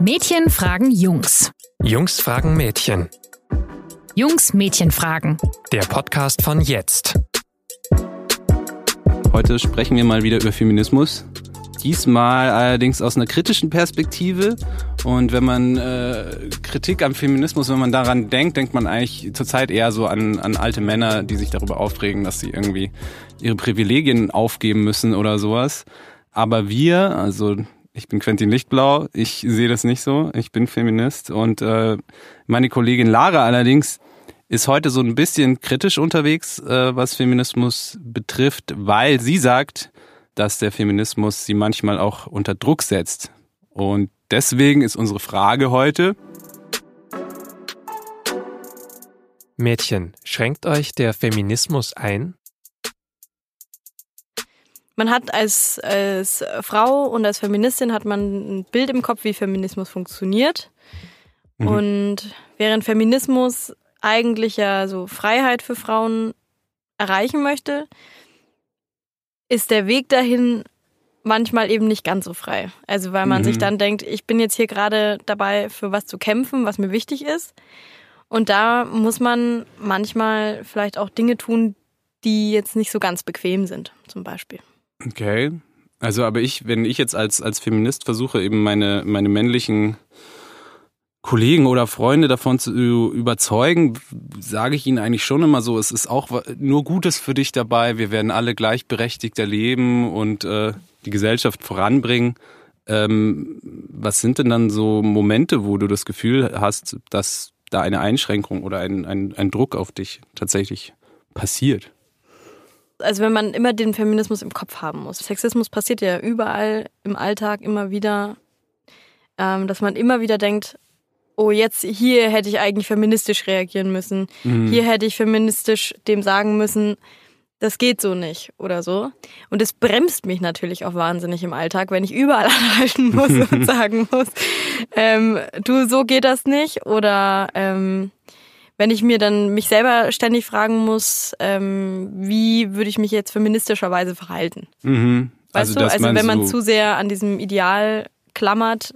Mädchen fragen Jungs. Jungs fragen Mädchen. Jungs Mädchen fragen. Der Podcast von jetzt. Heute sprechen wir mal wieder über Feminismus. Diesmal allerdings aus einer kritischen Perspektive. Und wenn man äh, Kritik am Feminismus, wenn man daran denkt, denkt man eigentlich zurzeit eher so an, an alte Männer, die sich darüber aufregen, dass sie irgendwie ihre Privilegien aufgeben müssen oder sowas. Aber wir, also ich bin Quentin Lichtblau, ich sehe das nicht so, ich bin Feminist und äh, meine Kollegin Lara allerdings ist heute so ein bisschen kritisch unterwegs, äh, was Feminismus betrifft, weil sie sagt, dass der Feminismus sie manchmal auch unter Druck setzt. Und deswegen ist unsere Frage heute, Mädchen, schränkt euch der Feminismus ein? Man hat als, als Frau und als Feministin hat man ein Bild im Kopf, wie Feminismus funktioniert. Mhm. Und während Feminismus eigentlich ja so Freiheit für Frauen erreichen möchte, ist der Weg dahin manchmal eben nicht ganz so frei. Also weil man mhm. sich dann denkt, ich bin jetzt hier gerade dabei, für was zu kämpfen, was mir wichtig ist. Und da muss man manchmal vielleicht auch Dinge tun, die jetzt nicht so ganz bequem sind, zum Beispiel. Okay. Also, aber ich, wenn ich jetzt als, als Feminist versuche, eben meine, meine männlichen Kollegen oder Freunde davon zu überzeugen, sage ich ihnen eigentlich schon immer so, es ist auch nur Gutes für dich dabei, wir werden alle gleichberechtigt erleben und äh, die Gesellschaft voranbringen. Ähm, was sind denn dann so Momente, wo du das Gefühl hast, dass da eine Einschränkung oder ein, ein, ein Druck auf dich tatsächlich passiert? Also wenn man immer den Feminismus im Kopf haben muss. Sexismus passiert ja überall im Alltag immer wieder, ähm, dass man immer wieder denkt, oh, jetzt hier hätte ich eigentlich feministisch reagieren müssen. Mhm. Hier hätte ich feministisch dem sagen müssen, das geht so nicht oder so. Und es bremst mich natürlich auch wahnsinnig im Alltag, wenn ich überall anhalten muss und sagen muss, ähm, du, so geht das nicht oder ähm, wenn ich mir dann mich selber ständig fragen muss, ähm, wie würde ich mich jetzt feministischerweise verhalten? Mhm. Weißt also, du, also wenn man so zu sehr an diesem Ideal klammert,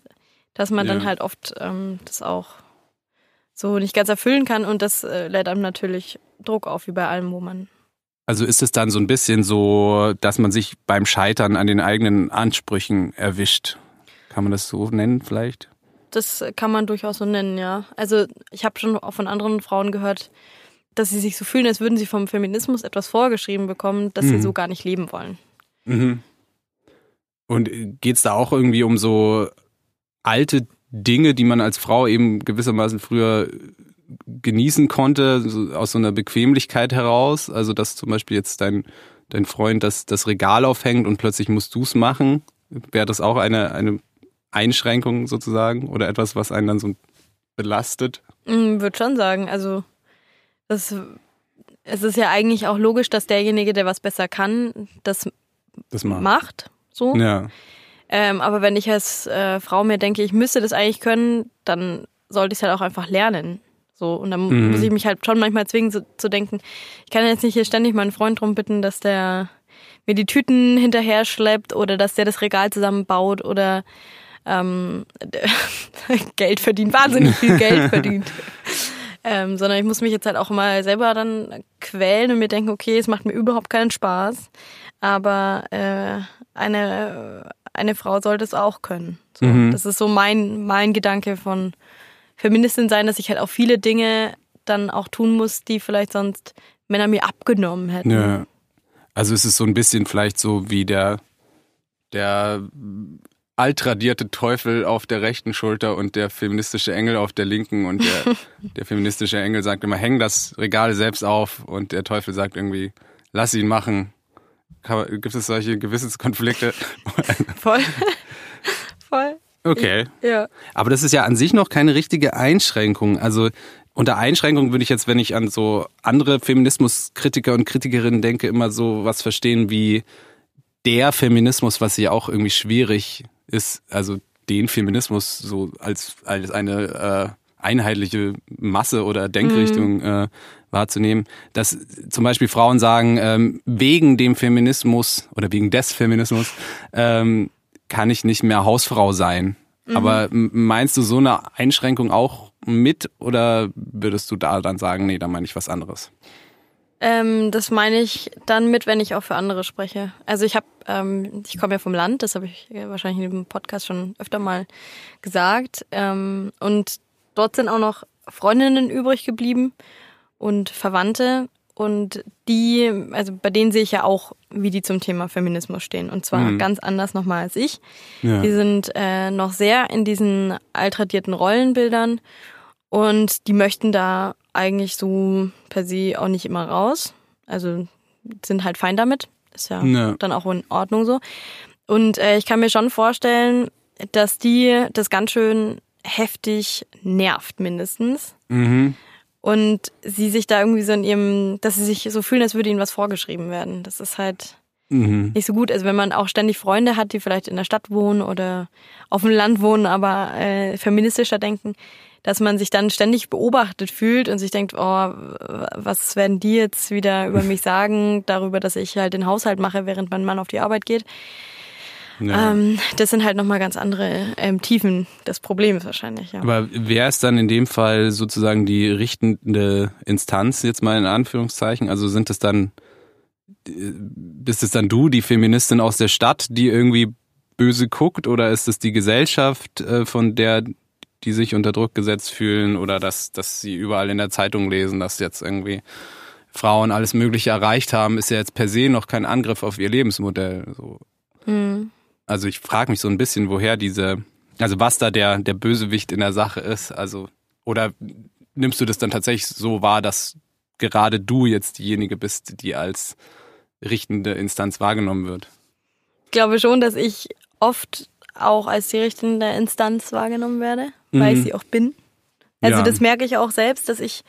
dass man ja. dann halt oft ähm, das auch so nicht ganz erfüllen kann und das äh, lädt einem natürlich Druck auf, wie bei allem, wo man. Also ist es dann so ein bisschen so, dass man sich beim Scheitern an den eigenen Ansprüchen erwischt? Kann man das so nennen vielleicht? Das kann man durchaus so nennen, ja. Also ich habe schon auch von anderen Frauen gehört, dass sie sich so fühlen, als würden sie vom Feminismus etwas vorgeschrieben bekommen, das mhm. sie so gar nicht leben wollen. Mhm. Und geht es da auch irgendwie um so alte Dinge, die man als Frau eben gewissermaßen früher genießen konnte, so aus so einer Bequemlichkeit heraus? Also dass zum Beispiel jetzt dein, dein Freund das, das Regal aufhängt und plötzlich musst du es machen. Wäre das auch eine, eine Einschränkung sozusagen oder etwas, was einen dann so belastet? Mm, Würde schon sagen. Also das, es ist ja eigentlich auch logisch, dass derjenige, der was besser kann, das, das macht. macht. So. Ja. Ähm, aber wenn ich als äh, Frau mir denke, ich müsste das eigentlich können, dann sollte ich es halt auch einfach lernen. So, und dann mhm. muss ich mich halt schon manchmal zwingen zu, zu denken, ich kann jetzt nicht hier ständig meinen Freund drum bitten, dass der mir die Tüten hinterher schleppt oder dass der das Regal zusammenbaut oder ähm, Geld verdient, wahnsinnig viel Geld verdient. ähm, sondern ich muss mich jetzt halt auch mal selber dann quälen und mir denken, okay, es macht mir überhaupt keinen Spaß, aber äh, eine, eine Frau sollte es auch können. So, mhm. Das ist so mein, mein Gedanke von Feministin sein, dass ich halt auch viele Dinge dann auch tun muss, die vielleicht sonst Männer mir abgenommen hätten. Ja. Also es ist so ein bisschen vielleicht so wie der, der altradierte Teufel auf der rechten Schulter und der feministische Engel auf der linken und der, der feministische Engel sagt immer, häng das Regal selbst auf und der Teufel sagt irgendwie, lass ihn machen. Gibt es solche Gewissenskonflikte? Voll. Voll. Okay. Ja. Aber das ist ja an sich noch keine richtige Einschränkung. Also unter Einschränkung würde ich jetzt, wenn ich an so andere Feminismuskritiker und Kritikerinnen denke, immer so was verstehen wie der Feminismus, was ja auch irgendwie schwierig ist, also den Feminismus so als, als eine äh, einheitliche Masse oder Denkrichtung mhm. äh, wahrzunehmen, dass zum Beispiel Frauen sagen, ähm, wegen dem Feminismus oder wegen des Feminismus ähm, kann ich nicht mehr Hausfrau sein. Mhm. Aber meinst du so eine Einschränkung auch mit oder würdest du da dann sagen, nee, da meine ich was anderes? Ähm, das meine ich dann mit, wenn ich auch für andere spreche. Also ich habe, ähm, ich komme ja vom Land, das habe ich wahrscheinlich in dem Podcast schon öfter mal gesagt. Ähm, und dort sind auch noch Freundinnen übrig geblieben und Verwandte. Und die, also bei denen sehe ich ja auch, wie die zum Thema Feminismus stehen. Und zwar mhm. ganz anders nochmal als ich. Ja. Die sind äh, noch sehr in diesen altradierten Rollenbildern und die möchten da eigentlich so per se auch nicht immer raus. Also sind halt fein damit. Ist ja, ja. dann auch in Ordnung so. Und äh, ich kann mir schon vorstellen, dass die das ganz schön heftig nervt, mindestens. Mhm. Und sie sich da irgendwie so in ihrem, dass sie sich so fühlen, als würde ihnen was vorgeschrieben werden. Das ist halt mhm. nicht so gut. Also wenn man auch ständig Freunde hat, die vielleicht in der Stadt wohnen oder auf dem Land wohnen, aber äh, feministischer denken, dass man sich dann ständig beobachtet fühlt und sich denkt, oh, was werden die jetzt wieder über mich sagen, darüber, dass ich halt den Haushalt mache, während mein Mann auf die Arbeit geht. Ja. Ähm, das sind halt nochmal ganz andere ähm, Tiefen des Problems wahrscheinlich. Ja. Aber wer ist dann in dem Fall sozusagen die richtende Instanz, jetzt mal in Anführungszeichen? Also sind es dann, bist es dann du, die Feministin aus der Stadt, die irgendwie böse guckt oder ist es die Gesellschaft, äh, von der die sich unter Druck gesetzt fühlen oder dass, dass sie überall in der Zeitung lesen, dass jetzt irgendwie Frauen alles Mögliche erreicht haben, ist ja jetzt per se noch kein Angriff auf ihr Lebensmodell. So. Mhm. Also ich frage mich so ein bisschen, woher diese, also was da der, der Bösewicht in der Sache ist. Also, oder nimmst du das dann tatsächlich so wahr, dass gerade du jetzt diejenige bist, die als richtende Instanz wahrgenommen wird? Ich glaube schon, dass ich oft auch als die richtende Instanz wahrgenommen werde, mhm. weil ich mhm. sie auch bin. Also ja. das merke ich auch selbst, dass ich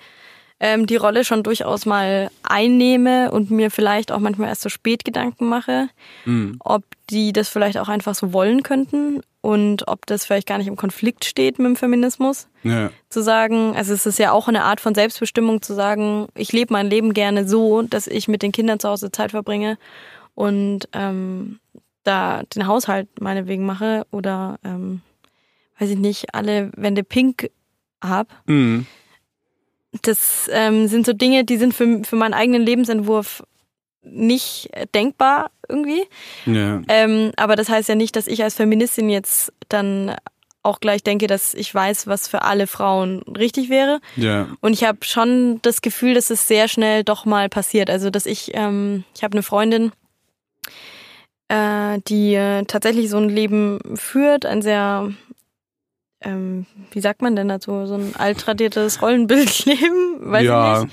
ähm, die Rolle schon durchaus mal einnehme und mir vielleicht auch manchmal erst so spät Gedanken mache, mhm. ob die das vielleicht auch einfach so wollen könnten und ob das vielleicht gar nicht im Konflikt steht mit dem Feminismus. Ja. Zu sagen, also es ist ja auch eine Art von Selbstbestimmung zu sagen, ich lebe mein Leben gerne so, dass ich mit den Kindern zu Hause Zeit verbringe und ähm, da den Haushalt meinetwegen mache oder ähm, weiß ich nicht, alle Wände pink hab. Mhm. Das ähm, sind so Dinge, die sind für, für meinen eigenen Lebensentwurf nicht denkbar irgendwie. Ja. Ähm, aber das heißt ja nicht, dass ich als Feministin jetzt dann auch gleich denke, dass ich weiß, was für alle Frauen richtig wäre. Ja. Und ich habe schon das Gefühl, dass es sehr schnell doch mal passiert. Also dass ich, ähm, ich habe eine Freundin, äh, die äh, tatsächlich so ein Leben führt, ein sehr, ähm, wie sagt man denn dazu, so ein altradiertes Rollenbildleben, weiß ja,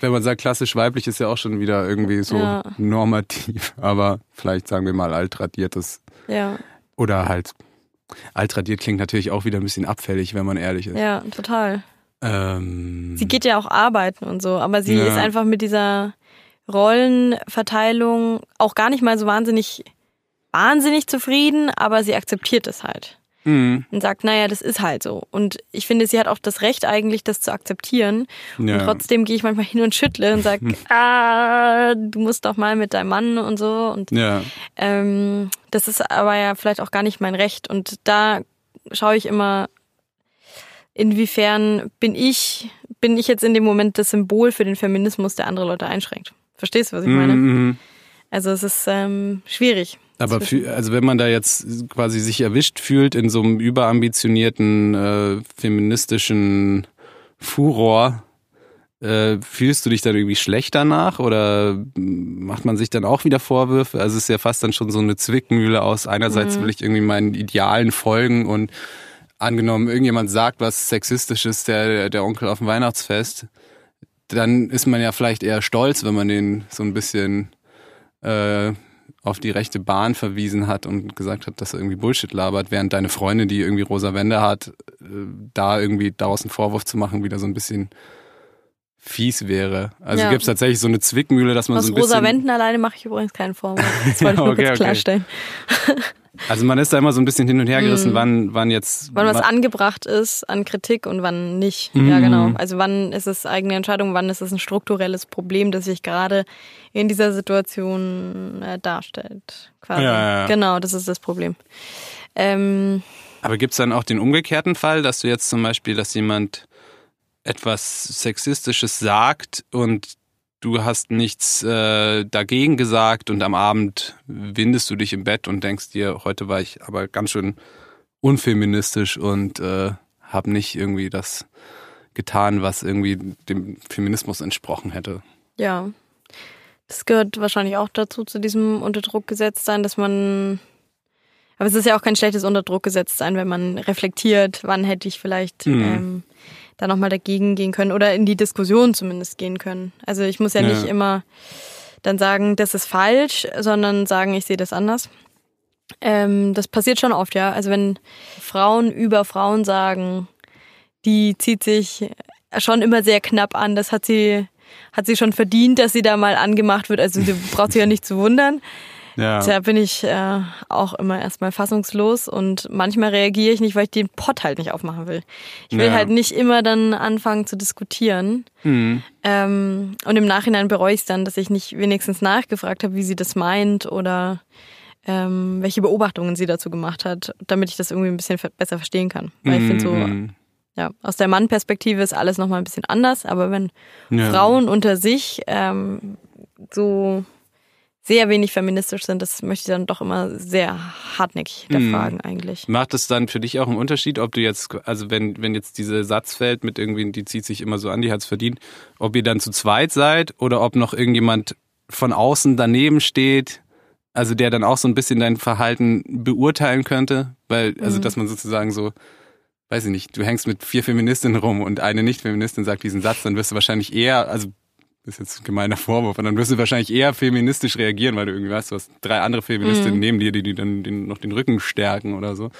wenn man sagt klassisch weiblich, ist ja auch schon wieder irgendwie so ja. normativ, aber vielleicht sagen wir mal altradiertes. Ja. Oder halt, altradiert klingt natürlich auch wieder ein bisschen abfällig, wenn man ehrlich ist. Ja, total. Ähm, sie geht ja auch arbeiten und so, aber sie ja. ist einfach mit dieser Rollenverteilung auch gar nicht mal so wahnsinnig wahnsinnig zufrieden, aber sie akzeptiert es halt. Mhm. Und sagt, naja, das ist halt so. Und ich finde, sie hat auch das Recht eigentlich, das zu akzeptieren. Ja. Und trotzdem gehe ich manchmal hin und schüttle und sage, ah, du musst doch mal mit deinem Mann und so. Und ja. ähm, das ist aber ja vielleicht auch gar nicht mein Recht. Und da schaue ich immer, inwiefern bin ich, bin ich jetzt in dem Moment das Symbol für den Feminismus, der andere Leute einschränkt. Verstehst du, was ich meine? Mhm. Also es ist ähm, schwierig. Aber für, also wenn man da jetzt quasi sich erwischt fühlt in so einem überambitionierten äh, feministischen Furor, äh, fühlst du dich dann irgendwie schlecht danach oder macht man sich dann auch wieder Vorwürfe? Also es ist ja fast dann schon so eine Zwickmühle aus. Einerseits mhm. will ich irgendwie meinen Idealen folgen und angenommen, irgendjemand sagt was Sexistisches, der, der Onkel auf dem Weihnachtsfest, dann ist man ja vielleicht eher stolz, wenn man den so ein bisschen äh, auf die rechte Bahn verwiesen hat und gesagt hat, dass er irgendwie Bullshit labert, während deine Freundin, die irgendwie rosa Wände hat, äh, da irgendwie daraus einen Vorwurf zu machen, wieder so ein bisschen fies wäre. Also ja. gibt es tatsächlich so eine Zwickmühle, dass man Aus so ein bisschen... Aus rosa Wänden alleine mache ich übrigens keinen Vorwurf. Das wollte ich nur okay, kurz klarstellen. Also man ist da immer so ein bisschen hin und her gerissen, mm. wann, wann jetzt. Wann was angebracht ist an Kritik und wann nicht. Mm. Ja, genau. Also wann ist es eigene Entscheidung, wann ist es ein strukturelles Problem, das sich gerade in dieser Situation äh, darstellt. Quasi. Ja, ja, ja. Genau, das ist das Problem. Ähm, Aber gibt es dann auch den umgekehrten Fall, dass du jetzt zum Beispiel, dass jemand etwas Sexistisches sagt und du hast nichts äh, dagegen gesagt und am Abend windest du dich im Bett und denkst dir, heute war ich aber ganz schön unfeministisch und äh, habe nicht irgendwie das getan, was irgendwie dem Feminismus entsprochen hätte. Ja. Das gehört wahrscheinlich auch dazu, zu diesem Unterdruck gesetzt sein, dass man. Aber es ist ja auch kein schlechtes Unterdruck gesetzt sein, wenn man reflektiert, wann hätte ich vielleicht mhm. ähm, da nochmal dagegen gehen können oder in die Diskussion zumindest gehen können. Also ich muss ja, ja. nicht immer dann sagen, das ist falsch, sondern sagen, ich sehe das anders. Ähm, das passiert schon oft, ja. Also wenn Frauen über Frauen sagen, die zieht sich schon immer sehr knapp an, das hat sie hat sie schon verdient, dass sie da mal angemacht wird. Also sie braucht sich ja nicht zu wundern. Ja. Da bin ich äh, auch immer erstmal fassungslos und manchmal reagiere ich nicht, weil ich den Pott halt nicht aufmachen will. Ich will ja. halt nicht immer dann anfangen zu diskutieren. Mhm. Ähm, und im Nachhinein bereue ich es dann, dass ich nicht wenigstens nachgefragt habe, wie sie das meint oder ähm, welche Beobachtungen sie dazu gemacht hat, damit ich das irgendwie ein bisschen besser verstehen kann. Weil mhm. ich finde so, ja, aus der Mannperspektive ist alles nochmal ein bisschen anders, aber wenn ja. Frauen unter sich ähm, so sehr wenig feministisch sind, das möchte ich dann doch immer sehr hartnäckig hinterfragen mhm. eigentlich. Macht es dann für dich auch einen Unterschied, ob du jetzt, also wenn, wenn jetzt dieser Satz fällt mit irgendwie, die zieht sich immer so an, die hat es verdient, ob ihr dann zu zweit seid oder ob noch irgendjemand von außen daneben steht, also der dann auch so ein bisschen dein Verhalten beurteilen könnte, weil, also mhm. dass man sozusagen so, weiß ich nicht, du hängst mit vier Feministinnen rum und eine Nicht-Feministin sagt diesen Satz, dann wirst du wahrscheinlich eher, also ist jetzt ein gemeiner Vorwurf, und dann wirst du wahrscheinlich eher feministisch reagieren, weil du irgendwie weißt, du hast drei andere Feministinnen mhm. neben dir, die, die dann den, noch den Rücken stärken oder so.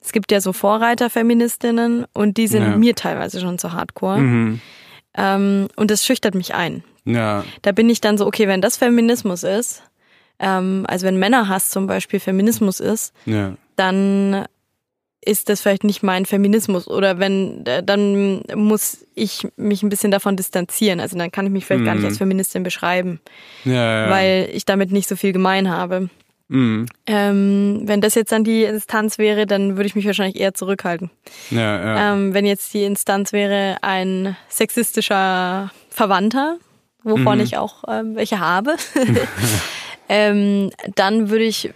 Es gibt ja so Vorreiter-Feministinnen und die sind ja. mir teilweise schon zu hardcore. Mhm. Ähm, und das schüchtert mich ein. Ja. Da bin ich dann so, okay, wenn das Feminismus ist, ähm, also wenn Männerhass zum Beispiel Feminismus ist, ja. dann ist das vielleicht nicht mein Feminismus oder wenn, dann muss ich mich ein bisschen davon distanzieren. Also dann kann ich mich vielleicht mhm. gar nicht mhm. als Feministin beschreiben, ja, ja. weil ich damit nicht so viel gemein habe. Mhm. Ähm, wenn das jetzt dann die Instanz wäre, dann würde ich mich wahrscheinlich eher zurückhalten. Ja. Ähm, wenn jetzt die Instanz wäre ein sexistischer Verwandter, wovon mhm. ich auch äh, welche habe, ähm, dann würde ich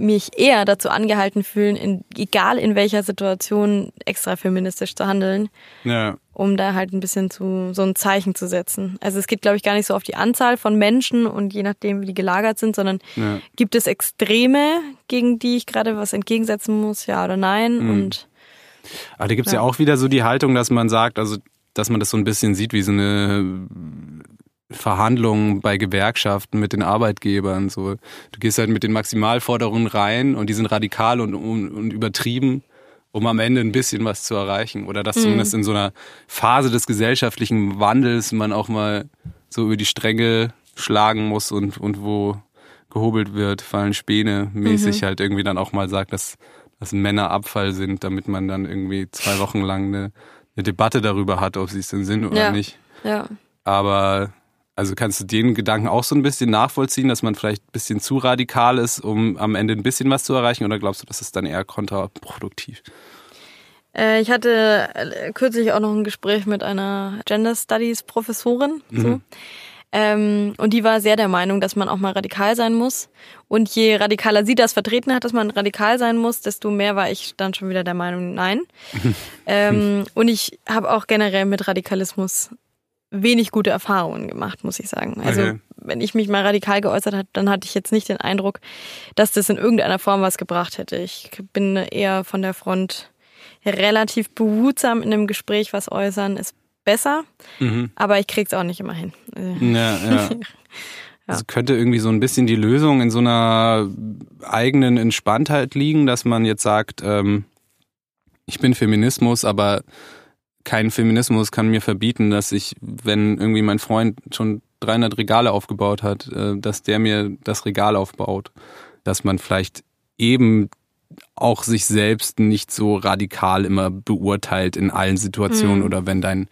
mich eher dazu angehalten fühlen, in, egal in welcher Situation, extra feministisch zu handeln. Ja. Um da halt ein bisschen zu so ein Zeichen zu setzen. Also es geht, glaube ich, gar nicht so auf die Anzahl von Menschen und je nachdem, wie die gelagert sind, sondern ja. gibt es Extreme, gegen die ich gerade was entgegensetzen muss, ja oder nein? Mhm. Und aber da gibt's ja. ja auch wieder so die Haltung, dass man sagt, also dass man das so ein bisschen sieht wie so eine Verhandlungen bei Gewerkschaften mit den Arbeitgebern. So, du gehst halt mit den Maximalforderungen rein und die sind radikal und, und, und übertrieben, um am Ende ein bisschen was zu erreichen. Oder dass mhm. zumindest in so einer Phase des gesellschaftlichen Wandels man auch mal so über die Stränge schlagen muss und, und wo gehobelt wird, fallen Späne mäßig mhm. halt irgendwie dann auch mal sagt, dass, dass Männer Abfall sind, damit man dann irgendwie zwei Wochen lang eine, eine Debatte darüber hat, ob sie es denn sind oder ja. nicht. Ja. Aber also kannst du den Gedanken auch so ein bisschen nachvollziehen, dass man vielleicht ein bisschen zu radikal ist, um am Ende ein bisschen was zu erreichen? Oder glaubst du, das ist dann eher kontraproduktiv? Äh, ich hatte äh, kürzlich auch noch ein Gespräch mit einer Gender Studies Professorin. Mhm. So. Ähm, und die war sehr der Meinung, dass man auch mal radikal sein muss. Und je radikaler sie das vertreten hat, dass man radikal sein muss, desto mehr war ich dann schon wieder der Meinung, nein. ähm, und ich habe auch generell mit Radikalismus wenig gute Erfahrungen gemacht, muss ich sagen. Also okay. wenn ich mich mal radikal geäußert habe, dann hatte ich jetzt nicht den Eindruck, dass das in irgendeiner Form was gebracht hätte. Ich bin eher von der Front relativ behutsam in einem Gespräch was äußern, ist besser, mhm. aber ich krieg's auch nicht immer hin. Ja, ja. Also könnte irgendwie so ein bisschen die Lösung in so einer eigenen Entspanntheit liegen, dass man jetzt sagt, ähm, ich bin Feminismus, aber kein Feminismus kann mir verbieten, dass ich, wenn irgendwie mein Freund schon 300 Regale aufgebaut hat, äh, dass der mir das Regal aufbaut. Dass man vielleicht eben auch sich selbst nicht so radikal immer beurteilt in allen Situationen mhm. oder wenn dein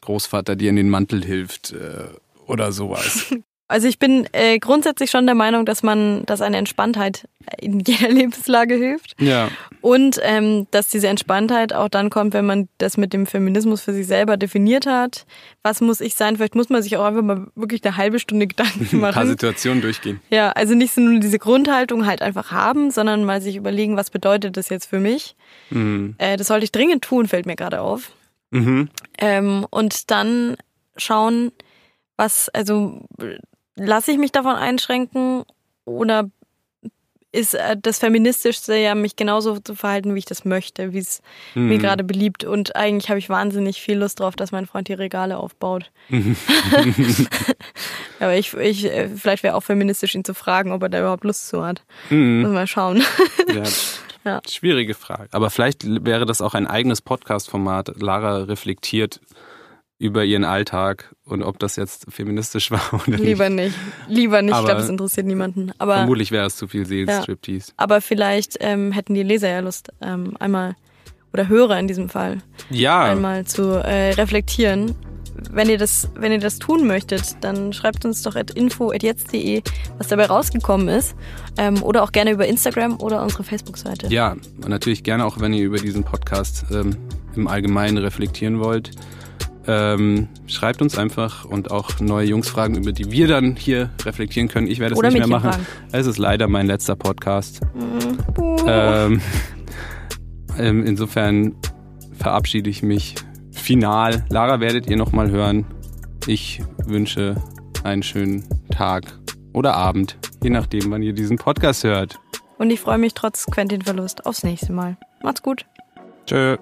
Großvater dir in den Mantel hilft äh, oder sowas. Also ich bin äh, grundsätzlich schon der Meinung, dass man, dass eine Entspanntheit in jeder Lebenslage hilft. Ja. Und ähm, dass diese Entspanntheit auch dann kommt, wenn man das mit dem Feminismus für sich selber definiert hat. Was muss ich sein? Vielleicht muss man sich auch einfach mal wirklich eine halbe Stunde Gedanken Ein paar machen. Situationen durchgehen. Ja, also nicht so nur diese Grundhaltung halt einfach haben, sondern mal sich überlegen, was bedeutet das jetzt für mich. Mhm. Äh, das sollte ich dringend tun, fällt mir gerade auf. Mhm. Ähm, und dann schauen, was, also lasse ich mich davon einschränken oder ist äh, das Feministischste ja, mich genauso zu verhalten, wie ich das möchte, wie es Mhm. mir gerade beliebt. Und eigentlich habe ich wahnsinnig viel Lust drauf, dass mein Freund die Regale aufbaut. Aber ich, ich äh, vielleicht wäre auch feministisch, ihn zu fragen, ob er da überhaupt Lust zu hat. Mhm. Mal schauen. Ja. Ja. Schwierige Frage. Aber vielleicht wäre das auch ein eigenes Podcast-Format. Lara reflektiert über ihren Alltag und ob das jetzt feministisch war oder Lieber nicht. Lieber nicht. Ich Aber glaube, das interessiert niemanden. Aber Vermutlich wäre es zu viel Seelenstriptease. Aber vielleicht ähm, hätten die Leser ja Lust, ähm, einmal, oder Hörer in diesem Fall, Ja, einmal zu äh, reflektieren. Wenn ihr, das, wenn ihr das tun möchtet, dann schreibt uns doch at info.jetzt.de, was dabei rausgekommen ist. Ähm, oder auch gerne über Instagram oder unsere Facebook-Seite. ja, und natürlich gerne auch, wenn ihr über diesen Podcast ähm, im Allgemeinen reflektieren wollt. Ähm, schreibt uns einfach und auch neue Jungsfragen, über die wir dann hier reflektieren können. Ich werde es Oder nicht mehr machen. Es ist leider mein letzter Podcast. Ähm, ähm, insofern verabschiede ich mich final. Lara werdet ihr nochmal hören. Ich wünsche einen schönen Tag oder Abend, je nachdem, wann ihr diesen Podcast hört. Und ich freue mich trotz Quentin-Verlust aufs nächste Mal. Macht's gut. Tschö.